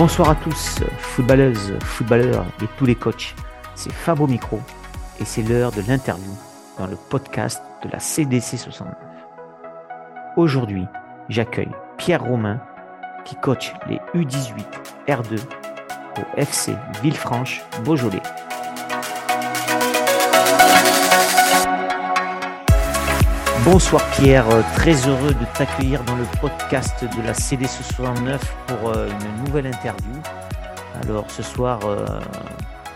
Bonsoir à tous, footballeuses, footballeurs et tous les coachs. C'est Fabo Micro et c'est l'heure de l'interview dans le podcast de la CDC 69. Aujourd'hui, j'accueille Pierre Romain qui coach les U18 R2 au FC Villefranche Bonsoir Pierre, très heureux de t'accueillir dans le podcast de la CDC 69 pour euh, une nouvelle interview. Alors ce soir, euh,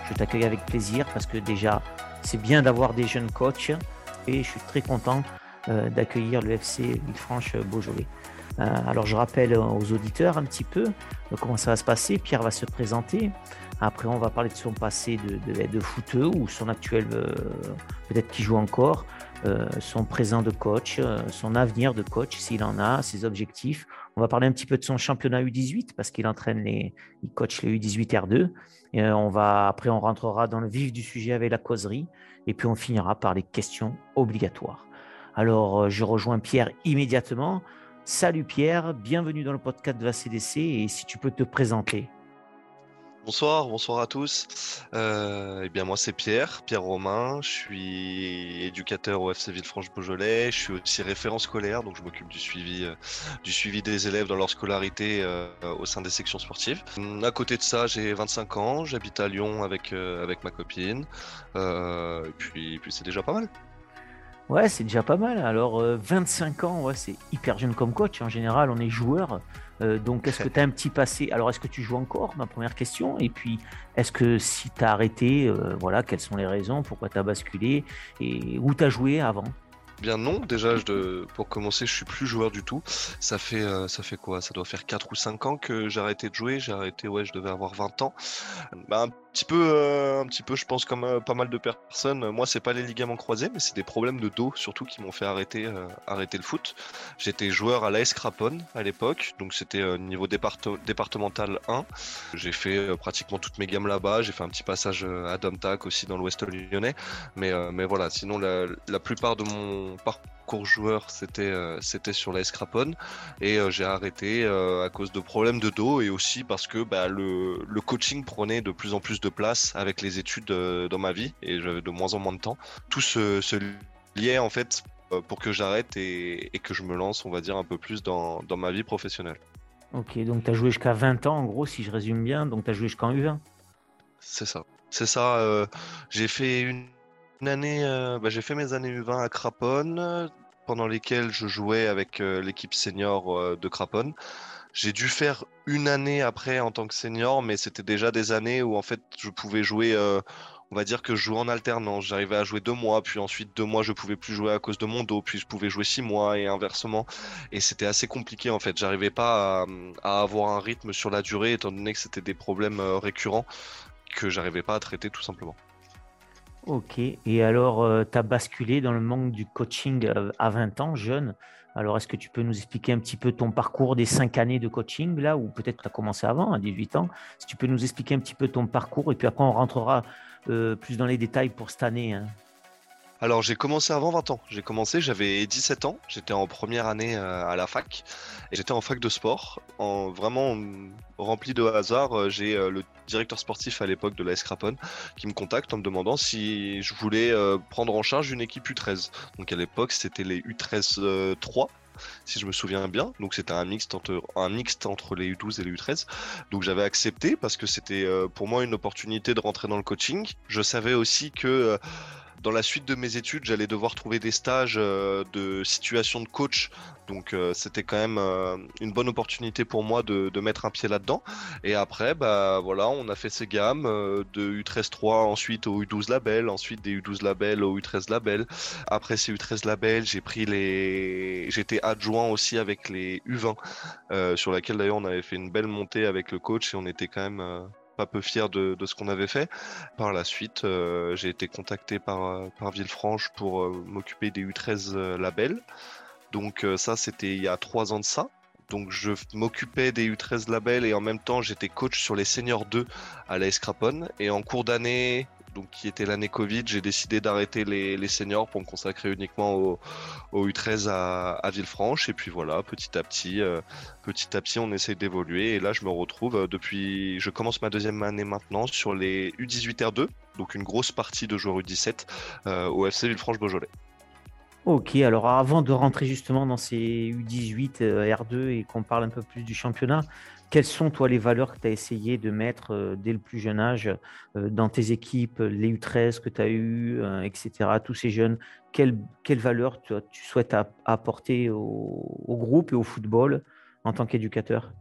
je t'accueille avec plaisir parce que déjà, c'est bien d'avoir des jeunes coachs et je suis très content euh, d'accueillir le FC Villefranche Beaujolais. Alors je rappelle aux auditeurs un petit peu comment ça va se passer. Pierre va se présenter. Après, on va parler de son passé de, de, de footeux ou son actuel, peut-être qui joue encore. Euh, son présent de coach, euh, son avenir de coach s'il en a, ses objectifs. On va parler un petit peu de son championnat U18 parce qu'il entraîne les, il coach les U18 R2. Et euh, on va, après, on rentrera dans le vif du sujet avec la causerie et puis on finira par les questions obligatoires. Alors, je rejoins Pierre immédiatement. Salut Pierre, bienvenue dans le podcast de la CDC et si tu peux te présenter. Bonsoir, bonsoir à tous. Euh, eh bien moi c'est Pierre, Pierre Romain. Je suis éducateur au FC Villefranche-Beaujolais. Je suis aussi référent scolaire, donc je m'occupe du suivi, euh, du suivi des élèves dans leur scolarité euh, au sein des sections sportives. À côté de ça, j'ai 25 ans. J'habite à Lyon avec avec ma copine. et puis, puis c'est déjà pas mal. Ouais, c'est déjà pas mal. Alors, 25 ans, ouais, c'est hyper jeune comme coach. En général, on est joueur. Euh, donc, est-ce que tu as un petit passé? Alors, est-ce que tu joues encore? Ma première question. Et puis, est-ce que si tu as arrêté, euh, voilà, quelles sont les raisons? Pourquoi tu as basculé? Et où tu as joué avant? Bien non, déjà je pour commencer, je suis plus joueur du tout. Ça fait euh, ça fait quoi? Ça doit faire 4 ou 5 ans que j'ai arrêté de jouer. J'ai arrêté ouais, je devais avoir 20 ans. Bah, petit peu, euh, un petit peu, je pense comme euh, pas mal de personnes. Moi, c'est pas les ligaments croisés, mais c'est des problèmes de dos surtout qui m'ont fait arrêter, euh, arrêter le foot. J'étais joueur à l'AS Craponne à l'époque, donc c'était niveau départemental 1. J'ai fait pratiquement toutes mes gammes là-bas. J'ai fait un petit passage à Domtac aussi dans l'Ouest lyonnais, mais mais voilà. Sinon, la, la plupart de mon parcours court joueur, c'était euh, c'était sur la Scrapon et euh, j'ai arrêté euh, à cause de problèmes de dos et aussi parce que bah, le, le, coaching prenait de plus en plus de place avec les études dans ma vie et j'avais de moins en moins de temps. Tout se, se liait en fait pour que j'arrête et, et, que je me lance, on va dire, un peu plus dans, dans ma vie professionnelle. Ok, donc tu as joué jusqu'à 20 ans en gros, si je résume bien, donc tu as joué jusqu'en U20 C'est ça. C'est ça. j'ai fait une une année, euh, bah, j'ai fait mes années U20 à Craponne, pendant lesquelles je jouais avec euh, l'équipe senior euh, de Craponne. J'ai dû faire une année après en tant que senior, mais c'était déjà des années où en fait je pouvais jouer. on va dire que je jouais en alternance. J'arrivais à jouer deux mois, puis ensuite deux mois je pouvais plus jouer à cause de mon dos, puis je pouvais jouer six mois et inversement. Et c'était assez compliqué en fait. J'arrivais pas à, avoir un rythme sur la durée étant donné que c'était des problèmes récurrents que j'arrivais pas à traiter tout simplement. Ok, et alors euh, tu as basculé dans le monde du coaching euh, à 20 ans, jeune. Alors est-ce que tu peux nous expliquer un petit peu ton parcours des 5 années de coaching, là, ou peut-être tu as commencé avant, à 18 ans? Si tu peux nous expliquer un petit peu ton parcours, et puis après on rentrera euh, plus dans les détails pour cette année. Hein. Alors j'ai commencé avant 20 ans. J'ai commencé, j'avais 17 ans. J'étais en première année à la fac. Et j'étais en fac de sport. En vraiment rempli de hasard, j'ai le directeur sportif à l'époque de la Scrapon, qui me contacte en me demandant si je voulais euh, prendre en charge une équipe U13. Donc à l'époque, c'était les U13 3 si je me souviens bien. Donc c'était un mixte entre un mixte entre les U12 et les U13. Donc j'avais accepté parce que c'était euh, pour moi une opportunité de rentrer dans le coaching. Je savais aussi que euh, dans la suite de mes études, j'allais devoir trouver des stages euh, de situation de coach. Donc euh, c'était quand même euh, une bonne opportunité pour moi de, mettre un pied là-dedans. Et après, bah voilà, on a fait ces gammes de U13-3 ensuite au U12 label, ensuite des U12 label au U13 label. Après ces U13 label, j'ai pris les, j'étais adjoint aussi avec les U20, sur laquelle d'ailleurs on avait fait une belle montée avec le coach et on était quand même pas peu fier de, ce qu'on avait fait. Par la suite, euh, j'ai été contacté par, euh, Villefranche pour euh, m'occuper des U13 labels. Donc ça, c'était il y a trois ans de ça. Donc je m'occupais des U13 labels et en même temps j'étais coach sur les seniors 2 à la Escrapone. Et en cours d'année donc qui était l'année Covid, j'ai décidé d'arrêter les, seniors pour me consacrer uniquement au, U13 à, Villefranche. Et puis voilà, petit à petit, euh, petit à petit, on essaie d'évoluer. Et là, je me retrouve euh, depuis, je commence ma deuxième année maintenant sur les U18 R2, donc une grosse partie de joueurs U17 au FC Villefranche-Beaujolais. Ok, alors avant de rentrer justement dans ces U18 R2 et qu'on parle un peu plus du championnat, quelles sont, toi, les valeurs que tu as essayé de mettre euh, dès le plus jeune âge euh, dans tes équipes, les U13 que tu as eues, euh, etc., tous ces jeunes? Quelles, valeurs tu, souhaites apporter au, groupe et au football en tant qu'éducateur?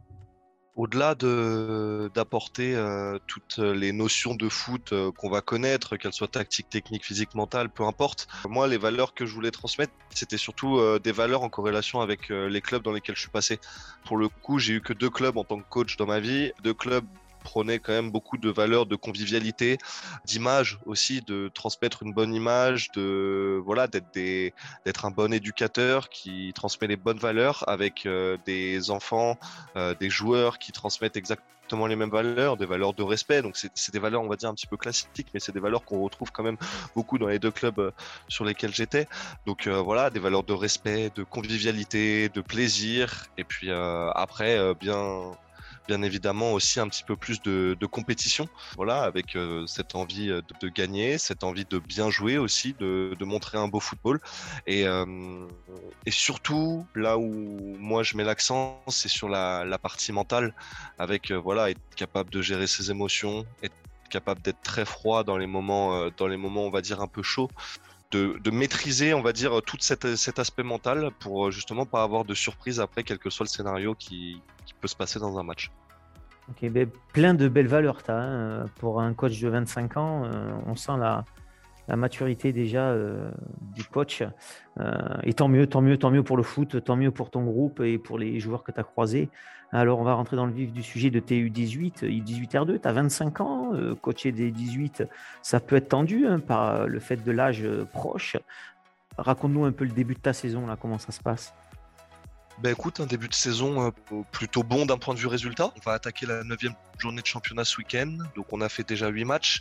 Au-delà de d'apporter euh, toutes les notions de foot euh, qu'on va connaître, qu'elles soient tactiques, techniques, physiques, mentales, peu importe. Moi, les valeurs que je voulais transmettre, c'était surtout euh, des valeurs en corrélation avec les clubs dans lesquels je suis passé. Pour le coup, j'ai eu que deux clubs en tant que coach dans ma vie, deux clubs prenait quand même beaucoup de valeurs de convivialité, d'image aussi, de transmettre une bonne image, de voilà, d'être des, d'être un bon éducateur qui transmet les bonnes valeurs avec euh, des enfants, euh, des joueurs qui transmettent exactement les mêmes valeurs, des valeurs de respect. Donc c'est des valeurs, on va dire, un petit peu classiques, mais c'est des valeurs qu'on retrouve quand même beaucoup dans les deux clubs euh, sur lesquels j'étais. Donc voilà, des valeurs de respect, de convivialité, de plaisir. Et puis après, bien bien évidemment aussi un petit peu plus de, compétition, voilà, avec euh, cette envie euh, de, gagner, cette envie de bien jouer aussi, de, montrer un beau football. Et, euh, et, surtout, là où moi je mets l'accent, c'est sur la, partie mentale, avec voilà, être capable de gérer ses émotions, être capable d'être très froid dans les moments, dans les moments, on va dire, un peu chauds. De, maîtriser, on va dire, tout cet, aspect mental pour justement pas avoir de surprise après, quel que soit le scénario qui, se passer dans un match. Ok, ben, plein de belles valeurs, as, hein. pour un coach de 25 ans. Euh, on sent la, maturité déjà euh, du coach. Euh, et tant mieux, tant mieux, tant mieux pour le foot, tant mieux pour ton groupe et pour les joueurs que tu as croisés. Alors, on va rentrer dans le vif du sujet de tes U18, U18R2. Tu as 25 ans, coacher des 18, ça peut être tendu hein, par le fait de l'âge proche. Raconte-nous un peu le début de ta saison, là, comment ça se passe? Ben écoute, un début de saison euh, plutôt bon d'un point de vue résultat. On va attaquer la neuvième journée de championnat ce week-end. Donc on a fait déjà 8 matchs.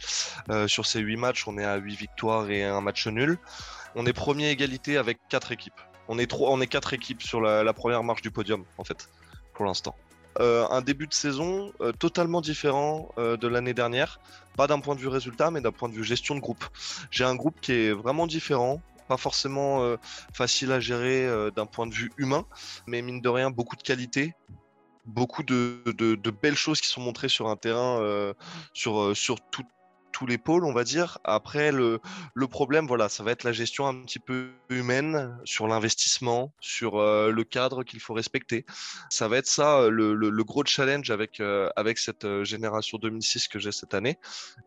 Euh, sur ces 8 matchs, on est à 8 victoires et un match nul. On est premier égalité avec 4 équipes. On est, trois, on est 4 équipes sur la, première marche du podium, en fait, pour l'instant. Euh, un début de saison totalement différent de l'année dernière. Pas d'un point de vue résultat, mais d'un point de vue gestion de groupe. J'ai un groupe qui est vraiment différent pas forcément euh, facile à gérer euh, d'un point de vue humain, mais mine de rien, beaucoup de qualité, beaucoup de, belles choses qui sont montrées sur un terrain, euh, sur, sur tout, tous les pôles, on va dire. Après, le, problème, voilà, ça va être la gestion un petit peu humaine sur l'investissement, sur euh, le cadre qu'il faut respecter. Ça va être ça euh, le, gros challenge avec, euh, avec cette génération 2006 que j'ai cette année.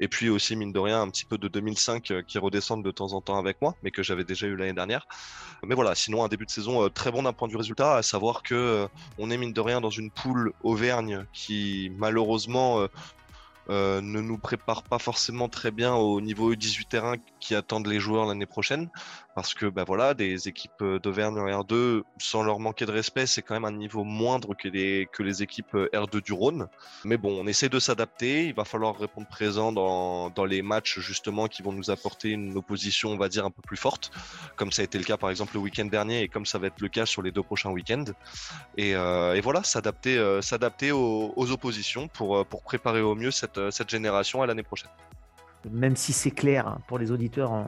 Et puis aussi, mine de rien, un petit peu de 2005 qui redescendent de temps en temps avec moi, mais que j'avais déjà eu l'année dernière. Mais voilà, sinon, un début de saison très bon d'un point vue résultat, à savoir que on est mine de rien dans une poule Auvergne qui malheureusement ne nous prépare pas forcément très bien au niveau 18 terrain qui attendent les joueurs l'année prochaine. Parce que bah voilà, des équipes d'Auvergne en R2, sans leur manquer de respect, c'est quand même un niveau moindre que les, que les équipes R2 du Rhône. Mais bon, on essaie de s'adapter. Il va falloir répondre présent dans, dans les matchs justement qui vont nous apporter une opposition, on va dire, un peu plus forte. Comme ça a été le cas par exemple le week-end dernier et comme ça va être le cas sur les deux prochains week-ends. Et, euh, voilà, s'adapter euh, s'adapter aux, oppositions pour, pour préparer au mieux cette, cette génération à l'année prochaine. Même si c'est clair pour les auditeurs,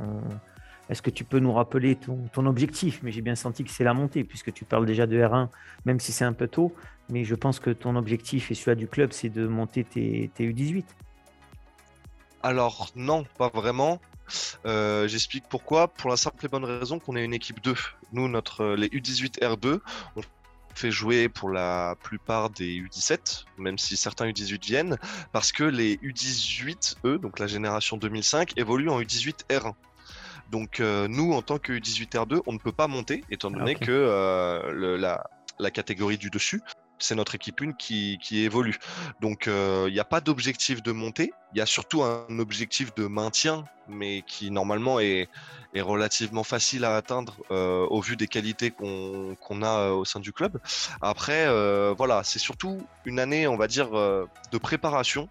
est-ce que tu peux nous rappeler ton, objectif? Mais j'ai bien senti que c'est la montée, puisque tu parles déjà de R1, même si c'est un peu tôt. Mais je pense que ton objectif et celui du club, c'est de monter tes, U18. Alors non, pas vraiment. Euh, j'explique pourquoi. Pour la simple et bonne raison qu'on est une équipe 2. Nous, notre, les U18 R2, on fait jouer pour la plupart des U17, même si certains U18 viennent, parce que les U18, eux, donc la génération 2005, évoluent en U18 R1. Donc euh, nous, en tant que U18R2, on ne peut pas monter, étant donné ah, que euh, la, catégorie du dessus, c'est notre équipe 1 qui, évolue. Donc il euh, n'y a pas d'objectif de montée, il y a surtout un objectif de maintien, mais qui normalement est, relativement facile à atteindre au vu des qualités qu'on a au sein du club. Après, voilà, c'est surtout une année, on va dire, de préparation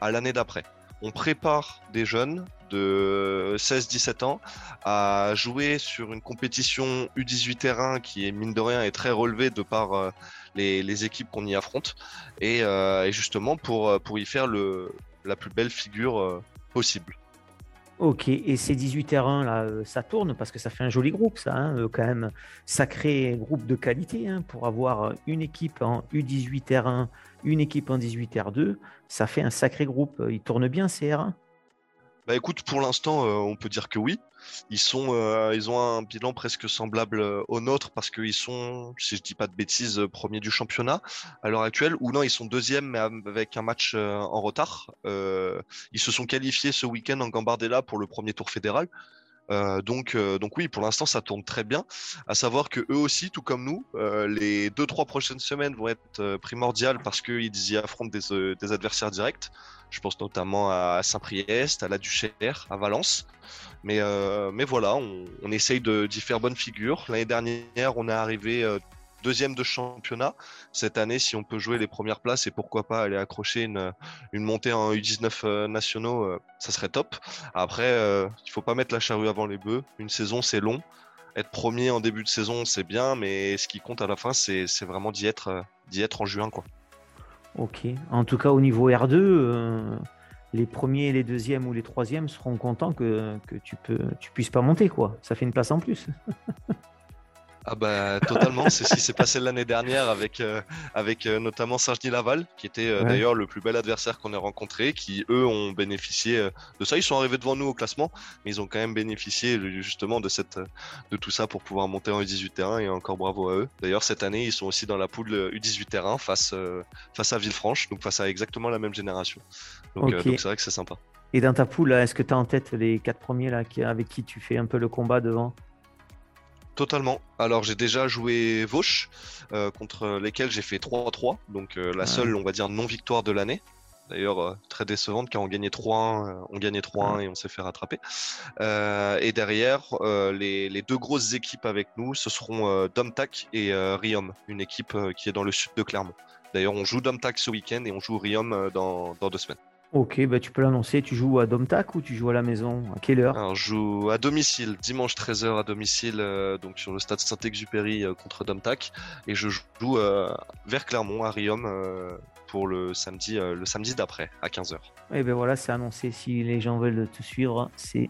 à l'année d'après on prépare des jeunes de 16-17 ans à jouer sur une compétition U18 terrain qui est mine de rien est très relevée de par euh, les, équipes qu'on y affronte et, et, justement pour, pour y faire le, la plus belle figure possible. Ok, et ces 18 terrains là, euh, ça tourne parce que ça fait un joli groupe, ça, hein, euh, quand même, sacré groupe de qualité hein, pour avoir une équipe en U18 R1, une équipe en 18 R2, ça fait un sacré groupe. Il tourne bien ces R1 Bah écoute, pour l'instant, euh, on peut dire que oui. Ils, sont, euh, ils ont un bilan presque semblable euh, au nôtre parce qu'ils sont, si je dis pas de bêtises, premiers du championnat à l'heure actuelle. Ou non, ils sont deuxièmes mais avec un match en retard. ils se sont qualifiés ce week-end en Gambardella pour le premier tour fédéral. Donc, donc oui, pour l'instant, ça tourne très bien. À savoir que eux aussi, tout comme nous, les deux trois prochaines semaines vont être primordiales parce qu'ils y affrontent des, adversaires directs. Je pense notamment à Saint-Priest, à la Duchère, à Valence. Mais, euh, mais voilà, on, on essaye d'y faire bonne figure. L'année dernière, on est arrivé euh, deuxième de championnat. Cette année, si on peut jouer les premières places et pourquoi pas aller accrocher une, montée en U19 euh, nationaux, ça serait top. Après, il faut pas mettre la charrue avant les bœufs. Une saison, c'est long. Être premier en début de saison, c'est bien, mais ce qui compte à la fin, c'est vraiment d'y être, d'y être en juin. Quoi. Ok. En tout cas, au niveau R2, les premiers, les deuxièmes ou les troisièmes seront contents que, que tu, peux, tu puisses pas monter. quoi. Ça fait une place en plus. Ah bah totalement, c'est ce qui s'est passé l'année dernière avec, euh, avec euh, notamment Saint-Denis-Laval, qui était euh, d'ailleurs le plus bel adversaire qu'on ait rencontré, qui eux ont bénéficié de ça. Ils sont arrivés devant nous au classement, mais ils ont quand même bénéficié justement de, cette, de tout ça pour pouvoir monter en U18 terrain et encore bravo à eux. D'ailleurs cette année ils sont aussi dans la poule U18 terrain face, face à Villefranche, donc face à exactement la même génération. Donc c'est vrai que c'est sympa. Et dans ta poule, est-ce que tu as en tête les quatre premiers là, avec qui tu fais un peu le combat devant? Totalement. Alors j'ai déjà joué Vauche, euh, contre lesquels j'ai fait 3-3, donc euh, la seule, on va dire, non-victoire de l'année. D'ailleurs, euh, très décevante car on gagnait 3-1, on gagnait 3-1 et on s'est fait rattraper. et derrière, les, deux grosses équipes avec nous, ce seront Domtac et Riom, une équipe qui est dans le sud de Clermont. D'ailleurs, on joue Domtac ce week-end et on joue Riom dans deux semaines. Ok, bah tu peux l'annoncer. Tu joues à Domtac ou tu joues à la maison? À quelle heure? Alors, Je joue à domicile, dimanche 13h à domicile, euh, donc sur le stade Saint-Exupéry euh, contre Domtac. Et je joue euh, vers Clermont, à Riom, pour le samedi, le samedi d'après, à 15h. Et ben voilà, c'est annoncé. Si les gens veulent te suivre, c'est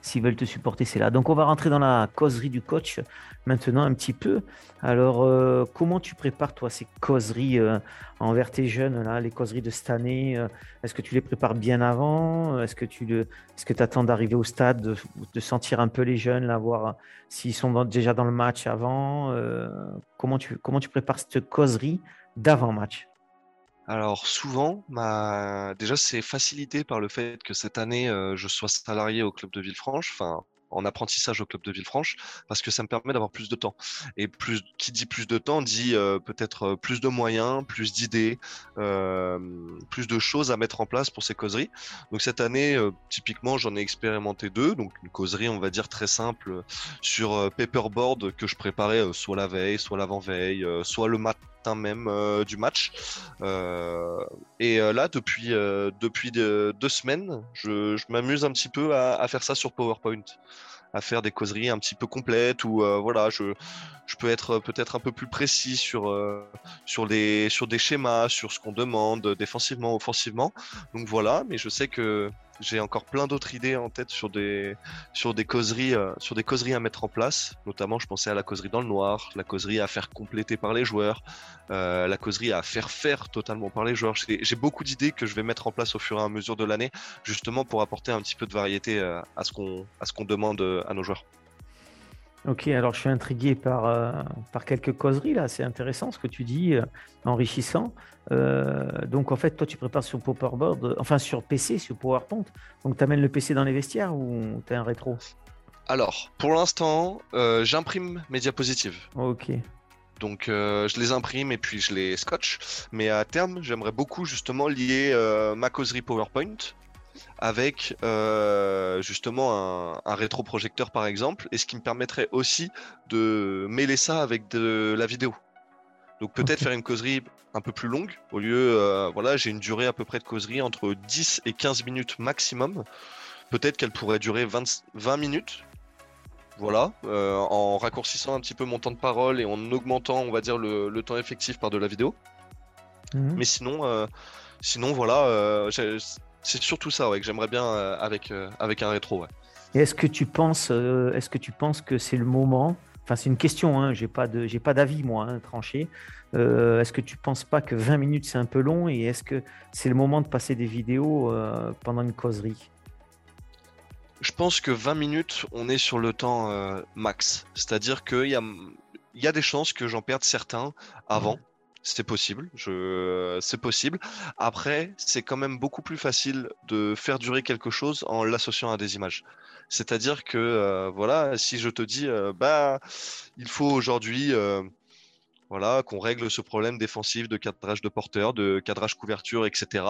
s'ils veulent te supporter, c'est là. Donc on va rentrer dans la causerie du coach maintenant un petit peu. Alors euh, comment tu prépares toi ces causeries euh, envers tes jeunes là, les causeries de cette année euh, Est-ce que tu les prépares bien avant? Est-ce que tu est-ce attends d'arriver au stade, de, sentir un peu les jeunes, là, voir s'ils sont déjà dans le match avant Comment tu comment tu prépares cette causerie d'avant match alors souvent, déjà c'est facilité par le fait que cette année euh, je sois salarié au club de Villefranche, enfin en apprentissage au club de Villefranche, parce que ça me permet d'avoir plus de temps. Et plus, qui dit plus de temps dit euh, peut-être euh, plus de moyens, plus d'idées, plus de choses à mettre en place pour ces causeries. Donc cette année, typiquement, j'en ai expérimenté deux. Donc une causerie, on va dire très simple, sur paperboard que je préparais soit la veille, soit l'avant-veille, soit le matin même euh, du match. Euh, et euh, là, depuis, depuis deux semaines, je, m'amuse un petit peu à, faire ça sur PowerPoint à faire des causeries un petit peu complètes où voilà je, je peux être peut-être un peu plus précis sur sur des sur des schémas sur ce qu'on demande défensivement offensivement donc voilà mais je sais que j'ai encore plein d'autres idées en tête sur des, sur des causeries, euh, sur des causeries à mettre en place. Notamment, je pensais à la causerie dans le noir, la causerie à faire compléter par les joueurs, euh, la causerie à faire faire totalement par les joueurs. J'ai beaucoup d'idées que je vais mettre en place au fur et à mesure de l'année, justement pour apporter un petit peu de variété euh, à ce qu'on, à ce qu'on demande à nos joueurs. Ok, alors je suis intrigué par, euh, par quelques causeries là, c'est intéressant ce que tu dis, euh, enrichissant. Euh, donc en fait, toi tu prépares sur Powerboard, enfin sur PC, sur PowerPoint. Donc tu amènes le PC dans les vestiaires ou tu as un rétro? Alors, pour l'instant, j'imprime mes diapositives. Ok. Donc je les imprime et puis je les scotch. Mais à terme, j'aimerais beaucoup justement lier ma causerie PowerPoint avec euh, justement un, un rétroprojecteur par exemple, et ce qui me permettrait aussi de mêler ça avec de la vidéo. Donc peut-être faire une causerie un peu plus longue, au lieu, euh, voilà, j'ai une durée à peu près de causerie entre 10 et 15 minutes maximum. peut-être qu'elle pourrait durer 20, 20 minutes. Voilà, euh, en raccourcissant un petit peu mon temps de parole et en augmentant, on va dire, le, le temps effectif par de la vidéo. Mhm. Mais sinon, euh, sinon voilà, euh, c'est surtout ça ouais, que j'aimerais bien euh, avec, euh, avec un rétro. Ouais. Et est-ce que tu penses, euh, est-ce que tu penses que c'est le moment? Enfin, c'est une question. Hein, j'ai pas de, j'ai pas d'avis moi hein, tranché. Euh, est-ce que tu penses pas que 20 minutes c'est un peu long? Et est-ce que c'est le moment de passer des vidéos euh, pendant une causerie? Je pense que 20 minutes, on est sur le temps euh, max. C'est-à-dire qu'il y a, il y a des chances que j'en perde certains avant. C'est possible, je... c'est possible. Après, c'est quand même beaucoup plus facile de faire durer quelque chose en l'associant à des images. C'est-à-dire que, euh, voilà, si je te dis, euh, bah, il faut aujourd'hui, euh, voilà, qu'on règle ce problème défensif de cadrage de porteur, de cadrage couverture, etc.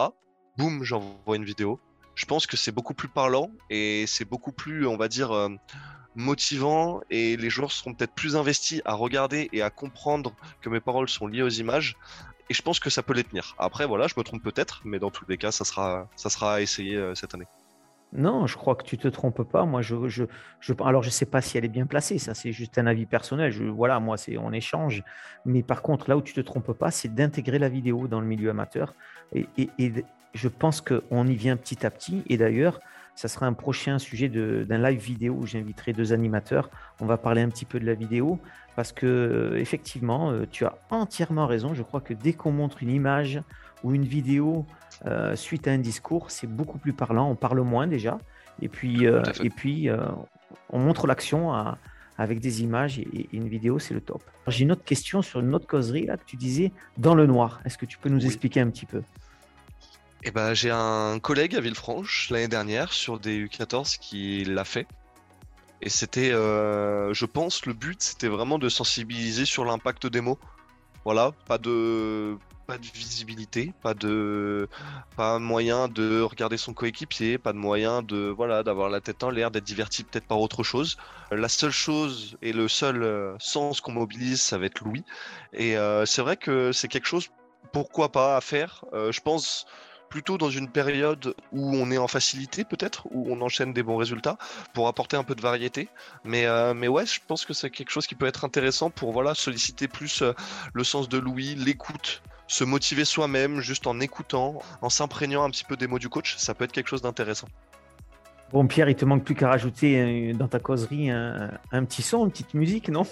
Boum, j'envoie une vidéo. Je pense que c'est beaucoup plus parlant et c'est beaucoup plus, on va dire, euh, motivant et les joueurs seront peut-être plus investis à regarder et à comprendre que mes paroles sont liées aux images. Et je pense que ça peut les tenir. Après, voilà, je me trompe peut-être, mais dans tous les cas, ça sera, ça sera à essayer euh, cette année. Non, je crois que tu te trompes pas. Moi, je, je, je alors je sais pas si elle est bien placée. Ça, c'est juste un avis personnel. Je, voilà, moi, c'est on échange. Mais par contre, là où tu te trompes pas, c'est d'intégrer la vidéo dans le milieu amateur. Et, et, et je pense qu'on y vient petit à petit. Et d'ailleurs, ça sera un prochain sujet d'un live vidéo où j'inviterai deux animateurs. On va parler un petit peu de la vidéo parce que euh, effectivement, euh, tu as entièrement raison. Je crois que dès qu'on montre une image ou une vidéo euh, suite à un discours, c'est beaucoup plus parlant. On parle moins déjà. Et puis, euh, et euh, on montre l'action avec des images et, et une vidéo, c'est le top. J'ai une autre question sur une autre causerie là, que tu disais dans le noir. Est-ce que tu peux nous Oui. expliquer un petit peu? Et ben, j'ai un collègue à Villefranche l'année dernière sur des U14 qui l'a fait. Et c'était, euh, je pense, le but, c'était vraiment de sensibiliser sur l'impact des mots. Voilà, pas de, pas de visibilité, pas de, pas moyen de regarder son coéquipier, pas de moyen de, voilà, d'avoir la tête en l'air, d'être diverti peut-être par autre chose. La seule chose et le seul euh, sens qu'on mobilise, ça va être Louis. Et euh, c'est vrai que c'est quelque chose, pourquoi pas, à faire. Euh, je pense plutôt dans une période où on est en facilité peut-être, où on enchaîne des bons résultats, pour apporter un peu de variété. Mais, euh, mais ouais, je pense que c'est quelque chose qui peut être intéressant pour voilà, solliciter plus euh, le sens de l'ouïe, l'écoute, se motiver soi-même juste en écoutant, en s'imprégnant un petit peu des mots du coach, ça peut être quelque chose d'intéressant. Bon, Pierre, il te manque plus qu'à rajouter euh, dans ta causerie un, un petit son, une petite musique, non?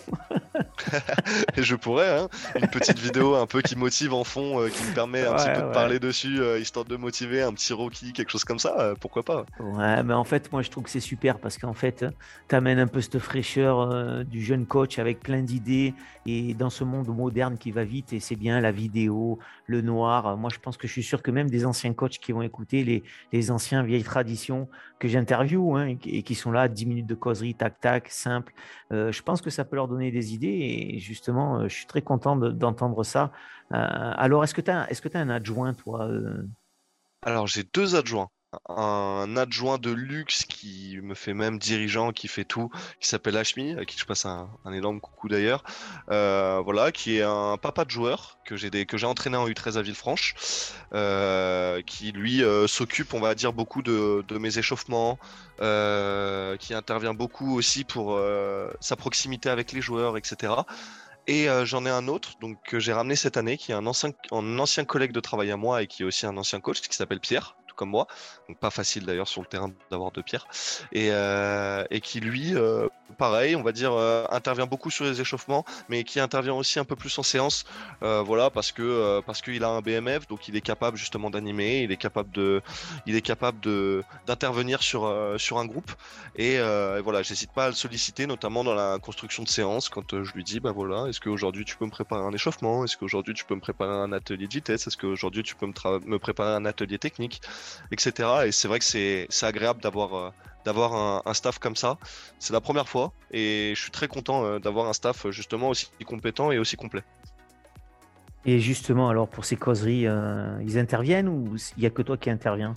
Je pourrais, hein, une petite vidéo un peu qui motive en fond, euh, qui me permet un petit Ouais, peu de parler dessus, euh, histoire de motiver, un petit Rocky, quelque chose comme ça, euh, pourquoi pas. Ouais, mais en fait, moi, je trouve que c'est super parce qu'en fait, tu amènes un peu cette fraîcheur du jeune coach avec plein d'idées et dans ce monde moderne qui va vite, et c'est bien la vidéo, le noir. Moi, je pense que je suis sûr que même des anciens coachs qui vont écouter les, les anciens vieilles traditions que j'interviewe hein, et qui- sont là, 10 minutes de causerie, tac, tac, simple. Euh, je pense que ça peut leur donner des idées et justement, euh, je suis très content de- d'entendre ça. Euh, alors, est-ce que tu as, tu as un adjoint, toi Alors j'ai deux adjoints. Un adjoint de luxe qui me fait même dirigeant, qui fait tout, qui s'appelle Hashmi, à qui je passe un, énorme coucou d'ailleurs. Euh, voilà, qui est un papa de joueur que j'ai que j'ai entraîné en U13 à Villefranche, euh, qui lui euh, s'occupe, on va dire, beaucoup de, mes échauffements, qui intervient beaucoup aussi pour sa proximité avec les joueurs, etc. Et j'en ai un autre donc que j'ai ramené cette année, qui est un ancien, un ancien collègue de travail à moi et qui est aussi un ancien coach, qui s'appelle Pierre, comme moi. Donc pas facile d'ailleurs sur le terrain d'avoir deux Pierre. Et, euh, et qui lui, euh, pareil, on va dire, euh, intervient beaucoup sur les échauffements, mais qui intervient aussi un peu plus en séance. Euh, voilà, parce que euh, parce qu'il a un BMF, donc il est capable justement d'animer, il est capable de, il est capable de d'intervenir sur sur un groupe. Et, et voilà, j'hésite pas à le solliciter, notamment dans la construction de séances, quand je lui dis, bah voilà, est-ce qu'aujourd'hui tu peux me préparer un échauffement? Est-ce qu'aujourd'hui tu peux me préparer un atelier de vitesse? Est-ce qu'aujourd'hui tu peux me, me préparer un atelier technique? Etc. Et c'est vrai que c'est agréable d'avoir d'avoir un, un staff comme ça. C'est la première fois et je suis très content euh, d'avoir un staff euh, justement aussi compétent et aussi complet. Et justement, alors pour ces causeries, euh, ils interviennent ou il n'y a que toi qui interviens?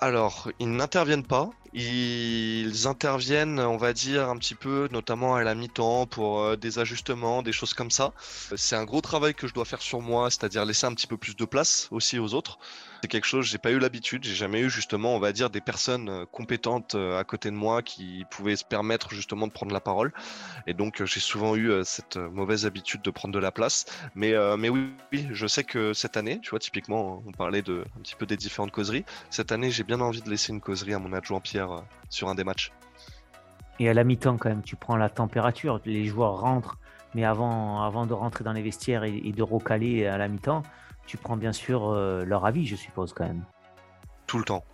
Alors, ils n'interviennent pas. Ils interviennent, on va dire, un petit peu, notamment à la mi-temps pour euh, des ajustements, des choses comme ça. C'est un gros travail que je dois faire sur moi, c'est-à-dire laisser un petit peu plus de place aussi aux autres. C'est quelque chose, j'ai pas eu l'habitude, j'ai jamais eu justement, on va dire, des personnes euh, compétentes euh, à côté de moi qui pouvaient se permettre justement de prendre la parole. Et donc euh, j'ai souvent eu cette mauvaise habitude de prendre de la place. Mais, mais oui, oui, je sais que cette année, tu vois, typiquement, on parlait de un petit peu des différentes causeries. Cette année, j'ai bien envie de laisser une causerie à mon adjoint Pierre sur un des matchs. Et à la mi-temps, quand même, tu prends la température, les joueurs rentrent, mais avant, avant de rentrer dans les vestiaires et, et de recaler à la mi-temps, tu prends bien sûr euh, leur avis, je suppose, quand même. Tout le temps.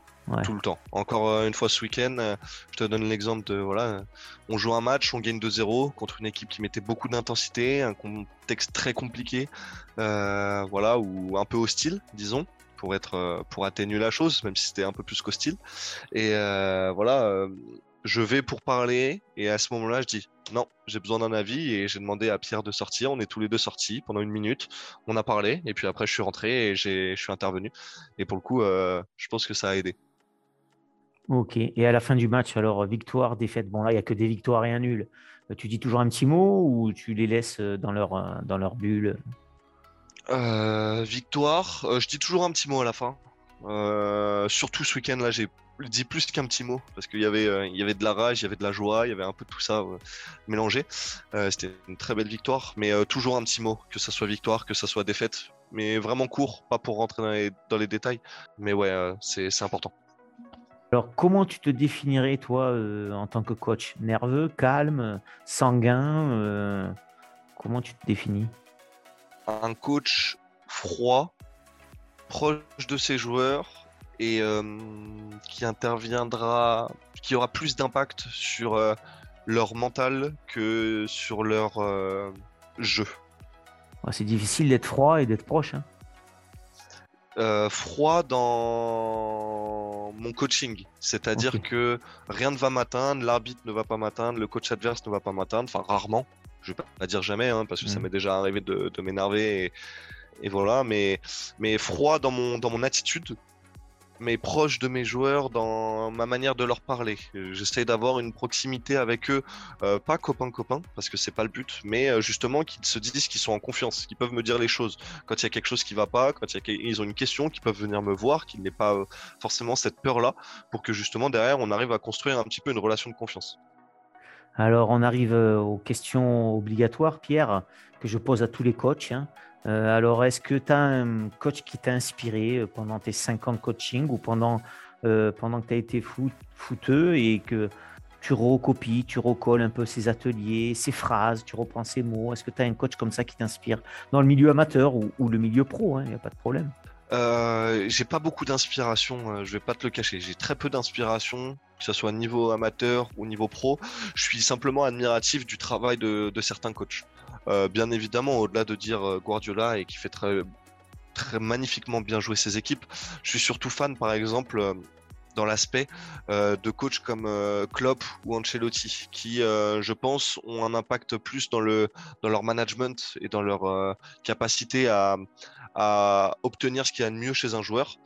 Tout le temps. Encore euh, une fois ce week-end, euh, je te donne l'exemple de voilà, on joue un match, on gagne 2-0 contre une équipe qui mettait beaucoup d'intensité, un contexte très compliqué, voilà, ou un peu hostile, disons, pour être pour atténuer la chose, même si c'était un peu plus qu'hostile. Et voilà, je vais pour parler et à ce moment-là, je dis non, j'ai besoin d'un avis et j'ai demandé à Pierre de sortir. On est tous les deux sortis pendant une minute. On a parlé et puis après je suis rentré et je suis intervenu. Et pour le coup, euh, je pense que ça a aidé. Ok. Et à la fin du match, alors victoire, défaite. Bon là, il y a que des victoires et un nul. Euh, tu dis toujours un petit mot ou tu les laisses euh, dans leur dans leur bulle? Victoire. je dis toujours un petit mot à la fin. Surtout ce week-end là, j'ai dit plus qu'un petit mot parce qu'il y avait euh, il y avait de la rage, il y avait de la joie, il y avait un peu tout ça euh, mélangé. Euh, c'était une très belle victoire, mais toujours un petit mot, que ça soit victoire, que ça soit défaite, mais vraiment court, pas pour rentrer dans les, dans les détails, mais ouais, c'est important. Alors, comment tu te définirais, toi, en tant que coach? Nerveux, calme, sanguin Comment tu te définis? Un coach froid, proche de ses joueurs, et euh, qui interviendra, qui aura plus d'impact sur euh, leur mental que sur leur euh, jeu. c'est difficile d'être froid et d'être proche. Hein. froid dans mon coaching, c'est-à-dire que rien ne va m'atteindre, l'arbitre ne va pas m'atteindre, le coach adverse ne va pas m'atteindre, enfin rarement, je vais pas dire jamais, hein, parce que ça mm. m'est déjà arrivé de, m'énerver et, et, voilà, mais, mais froid dans mon, dans mon attitude, mais proche de mes joueurs dans ma manière de leur parler. J'essaie d'avoir une proximité avec eux, euh, pas copain-copain, parce que c'est pas le but, mais euh, justement qu'ils se disent qu'ils sont en confiance, qu'ils peuvent me dire les choses. Quand il y a quelque chose qui va pas, quand ils ont une question, qu'ils peuvent venir me voir, qu'il n'ait pas euh, forcément cette peur-là, pour que justement derrière on arrive à construire un petit peu une relation de confiance. Alors on arrive aux questions obligatoires, Pierre, que je pose à tous les coachs. Hein. Euh, alors, est-ce que tu as un coach qui t'a inspiré euh, pendant tes 5 ans coaching ou pendant, euh, que tu as été foot, et que tu recopies, tu recolles un peu ses ateliers, ses phrases, tu reprends ses mots? Est-ce que tu as un coach comme ça qui t'inspire dans le milieu amateur ou, le milieu pro Il hein, n'y a pas de problème. J'ai pas beaucoup d'inspiration, je vais pas te le cacher. J'ai très peu d'inspiration, que ce soit niveau amateur ou niveau pro. Je suis simplement admiratif du travail de, de certains coachs. Euh, bien évidemment, au-delà de dire euh, Guardiola et qui fait très, très magnifiquement bien jouer ses équipes, je suis surtout fan, par exemple, euh, dans l'aspect de coachs comme Klopp ou Ancelotti, qui, je pense, ont un impact plus dans, le, dans leur management et dans leur capacité à, à obtenir ce qu'il y a de mieux chez un joueur.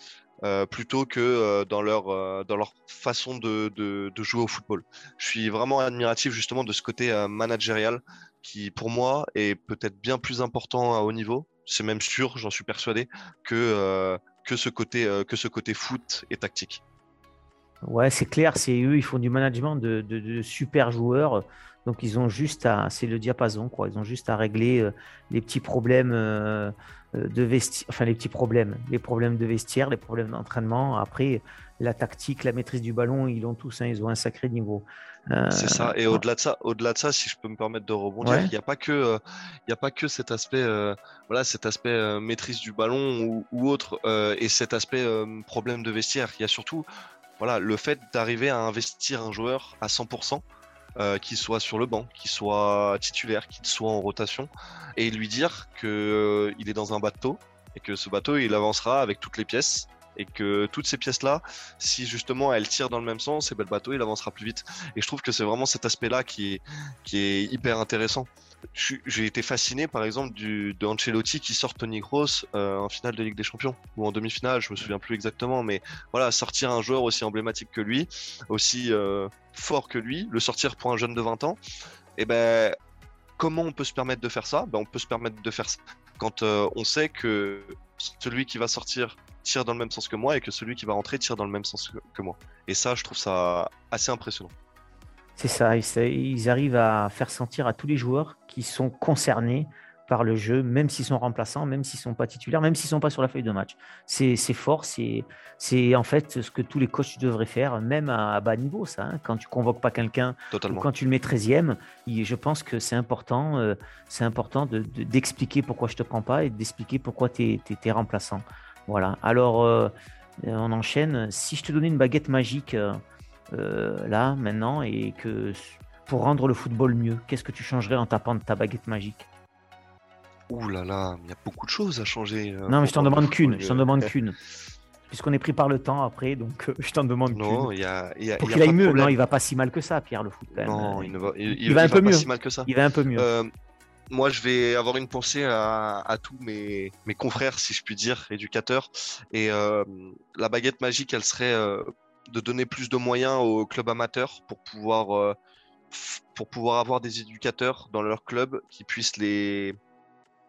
plutôt que dans, leur, dans leur façon de, de, de, jouer au football. Je suis vraiment admiratif justement de ce côté managérial qui pour moi est peut-être bien plus important à haut niveau. C'est même sûr, j'en suis persuadé, que, euh, que, ce côté, euh, que ce côté foot et tactique. Ouais, c'est clair, c'est eux, ils font du management de, de, super joueurs. Donc ils ont juste à, c'est le diapason, quoi. Ils ont juste à régler euh, les petits problèmes de vestiaire, enfin les petits problèmes, les problèmes de vestiaire, les problèmes d'entraînement. Après, la tactique, la maîtrise du ballon, ils l'ont tous, hein, ils ont un sacré niveau. Euh, c'est ça. Et au-delà de ça, au-delà de ça, si je peux me permettre de rebondir, il n'y a pas que, euh, il a pas que cet aspect, euh, voilà, cet aspect maîtrise du ballon ou, autre, et cet aspect problème de vestiaire. Il y a surtout, voilà, le fait d'arriver à investir un joueur à 100%. qu'il soit sur le banc, qu'il soit titulaire, qu'il soit en rotation, et lui dire que il est dans un bateau et que ce bateau il avancera avec toutes les pièces et que toutes ces pièces-là, si justement elles tirent dans le même sens, et ben, le bateau il avancera plus vite. Et je trouve que c'est vraiment cet aspect-là qui est, hyper intéressant. J'ai été fasciné par exemple du, de Ancelotti qui sort Tony Kroos euh, en finale de Ligue des Champions ou en demi-finale, je me souviens plus exactement, mais voilà, sortir un joueur aussi emblématique que lui, aussi euh, fort que lui, le sortir pour un jeune de 20 ans, et ben comment on peut se permettre de faire ça? Ben, On peut se permettre de faire ça quand euh, on sait que celui qui va sortir tire dans le même sens que moi et que celui qui va rentrer tire dans le même sens que moi. Et ça, je trouve ça assez impressionnant. C'est ça, ils arrivent à faire sentir à tous les joueurs qui sont concernés par le jeu, même s'ils sont remplaçants, même s'ils ne sont pas titulaires, même s'ils ne sont pas sur la feuille de match. C'est fort, c'est en fait ce que tous les coachs devraient faire, même à, bas niveau, ça. Hein. quand tu convoques pas quelqu'un, quand tu le mets 13e, je pense que c'est important, euh, c'est important d'expliquer de, pourquoi je ne te prends pas et d'expliquer pourquoi tu es, remplaçant. Voilà. Alors, euh, on enchaîne. Si je te donnais une baguette magique euh, là, maintenant, et que pour rendre le football mieux, qu'est-ce que tu changerais en tapant de ta baguette magique? Ouh là là, il y a beaucoup de choses à changer. Euh, non, mais je t'en demande qu'une. Je t'en demande qu'une. Puisqu'on est pris par le temps après, donc euh, je t'en demande qu'une. Non, il y a. Pour qu'il aille mieux. Non, il va pas si mal que ça, Pierre, le foot. Non, il, va, il, va, un peu mieux. si mal que ça. Il va un peu mieux. Euh, moi, je vais avoir une pensée à, tous mes, confrères, si je puis dire, éducateurs. Et la baguette magique, elle serait de donner plus de moyens aux clubs amateurs pour pouvoir, pour pouvoir avoir des éducateurs dans leur club qui puissent les,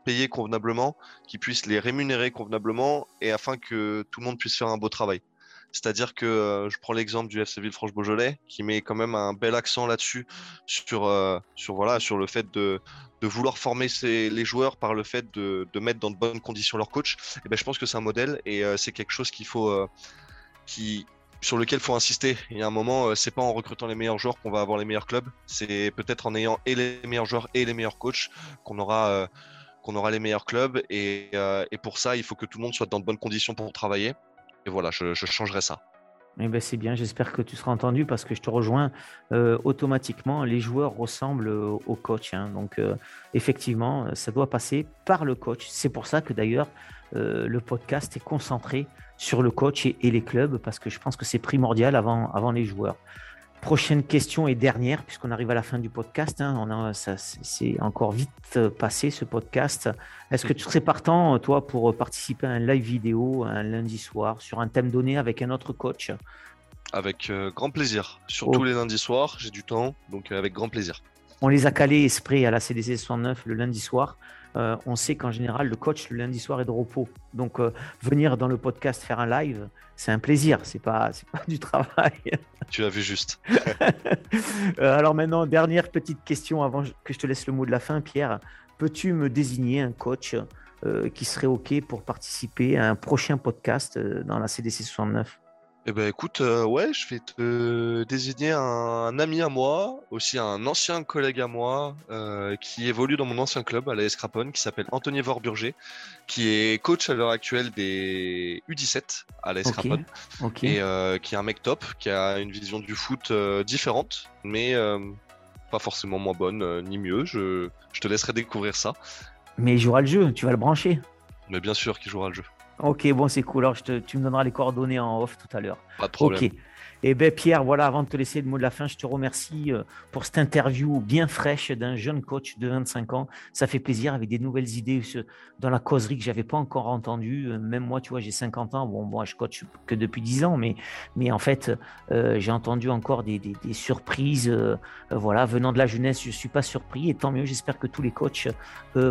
payer convenablement, qu'ils puissent les rémunérer convenablement et afin que tout le monde puisse faire un beau travail. C'est-à-dire que euh, je prends l'exemple du FC Villefranche-Beaujolais qui met quand même un bel accent là-dessus sur, euh, sur, voilà, sur le fait de, de vouloir former les joueurs par le fait de, mettre dans de bonnes conditions leur coach. Et ben, je pense que c'est un modèle et euh, c'est quelque chose qu'il faut, qui, sur lequel il faut insister. Il y a un moment, c'est pas en recrutant les meilleurs joueurs qu'on va avoir les meilleurs clubs. C'est peut-être en ayant et les meilleurs joueurs et les meilleurs coachs qu'on aura qu'on aura les meilleurs clubs. Euh, et, pour ça, il faut que tout le monde soit dans de bonnes conditions pour travailler. Et voilà, je, changerai ça. Eh ben c'est bien, j'espère que tu seras entendu parce que je te rejoins euh, automatiquement. Les joueurs ressemblent au coach. Hein. donc, euh, effectivement, ça doit passer par le coach. C'est pour ça que d'ailleurs, le podcast est concentré sur le coach et, et, les clubs parce que je pense que c'est primordial avant, avant les joueurs. Prochaine question et dernière, puisqu'on arrive à la fin du podcast. Hein, on a, ça, c'est encore vite euh, passé ce podcast. Est-ce que tu serais partant, toi, pour participer à un live vidéo un lundi soir sur un thème donné avec un autre coach? Avec euh, grand plaisir. Surtout les lundis soirs, j'ai du temps, donc euh, avec grand plaisir. On les a calés esprit à la CDC 69 le lundi soir. Euh, on sait qu'en général, le coach, le lundi soir, est de repos. Donc, euh, venir dans le podcast faire un live, c'est un plaisir, c'est pas, pas du travail. Tu as vu juste. Euh, alors maintenant, dernière petite question avant que je te laisse le mot de la fin, Pierre. Peux-tu me désigner un coach qui serait OK pour participer à un prochain podcast dans la CDC 69 eh ben écoute, euh, ouais, je vais te désigner un, ami à moi, aussi un ancien collègue à moi, euh, qui évolue dans mon ancien club à la Scrapon, qui s'appelle Anthony Vorburger, qui est coach à l'heure actuelle des U17 à la Scrapon, et euh, qui est un mec top, qui a une vision du foot différente, mais pas forcément moins bonne ni mieux. Je, je te laisserai découvrir ça. Mais il jouera le jeu, tu vas le brancher. Mais bien sûr qu'il jouera le jeu. Ok, bon, c'est cool. Alors, je te, tu me donneras les coordonnées en off tout à l'heure. Pas de problème. Ok. Eh bien, Pierre, voilà, avant de te laisser le mot de la fin, je te remercie euh, pour cette interview bien fraîche d'un jeune coach de 25 ans. Ça fait plaisir avec des nouvelles idées dans la causerie que j'avais pas encore entendues. Euh, même moi, tu vois, j'ai 50 ans. Bon, moi, je coach que depuis 10 ans, mais, mais en fait, euh, j'ai entendu encore des, des, surprises. voilà, venant de la jeunesse, je suis pas surpris. Et tant mieux, j'espère que tous les coachs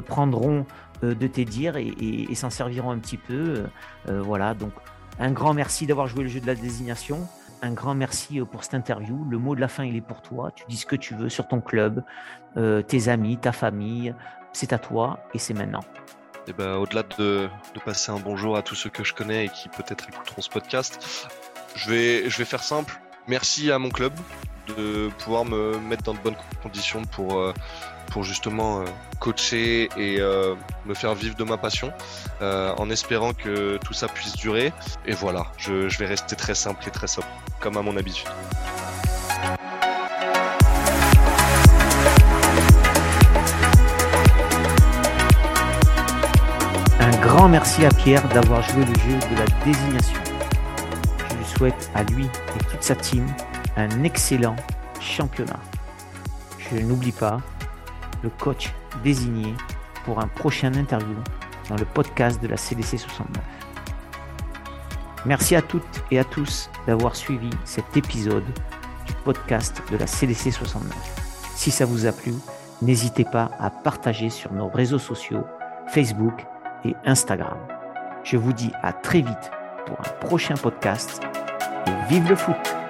prendront de tes dires et, s'en serviront un petit peu. voilà, donc un grand merci d'avoir joué le jeu de la désignation un grand merci euh, pour cette interview. Le mot de la fin, il est pour toi. Tu dis ce que tu veux sur ton club, euh, tes amis, ta famille. C'est à toi et c'est maintenant. Eh ben, au-delà de, passer un bonjour à tous ceux que je connais et qui peut-être écouteront ce podcast, je vais, je vais faire simple. Merci à mon club de pouvoir me mettre dans de bonnes conditions pour, euh, pour justement euh, coacher et euh, me faire vivre de ma passion, euh, en espérant que tout ça puisse durer. Et voilà, je, vais rester très simple et très sobre, comme à mon habitude. Un grand merci à Pierre d'avoir joué le jeu de la désignation. Je lui souhaite à lui et toute sa team un excellent championnat. Je n'oublie pas, le coach désigné pour un prochain interview dans le podcast de la CDC 69. Merci à toutes et à tous d'avoir suivi cet épisode du podcast de la CDC 69. Si ça vous a plu, n'hésitez pas à partager sur nos réseaux sociaux, Facebook et Instagram. Je vous dis à très vite pour un prochain podcast. Et vive le foot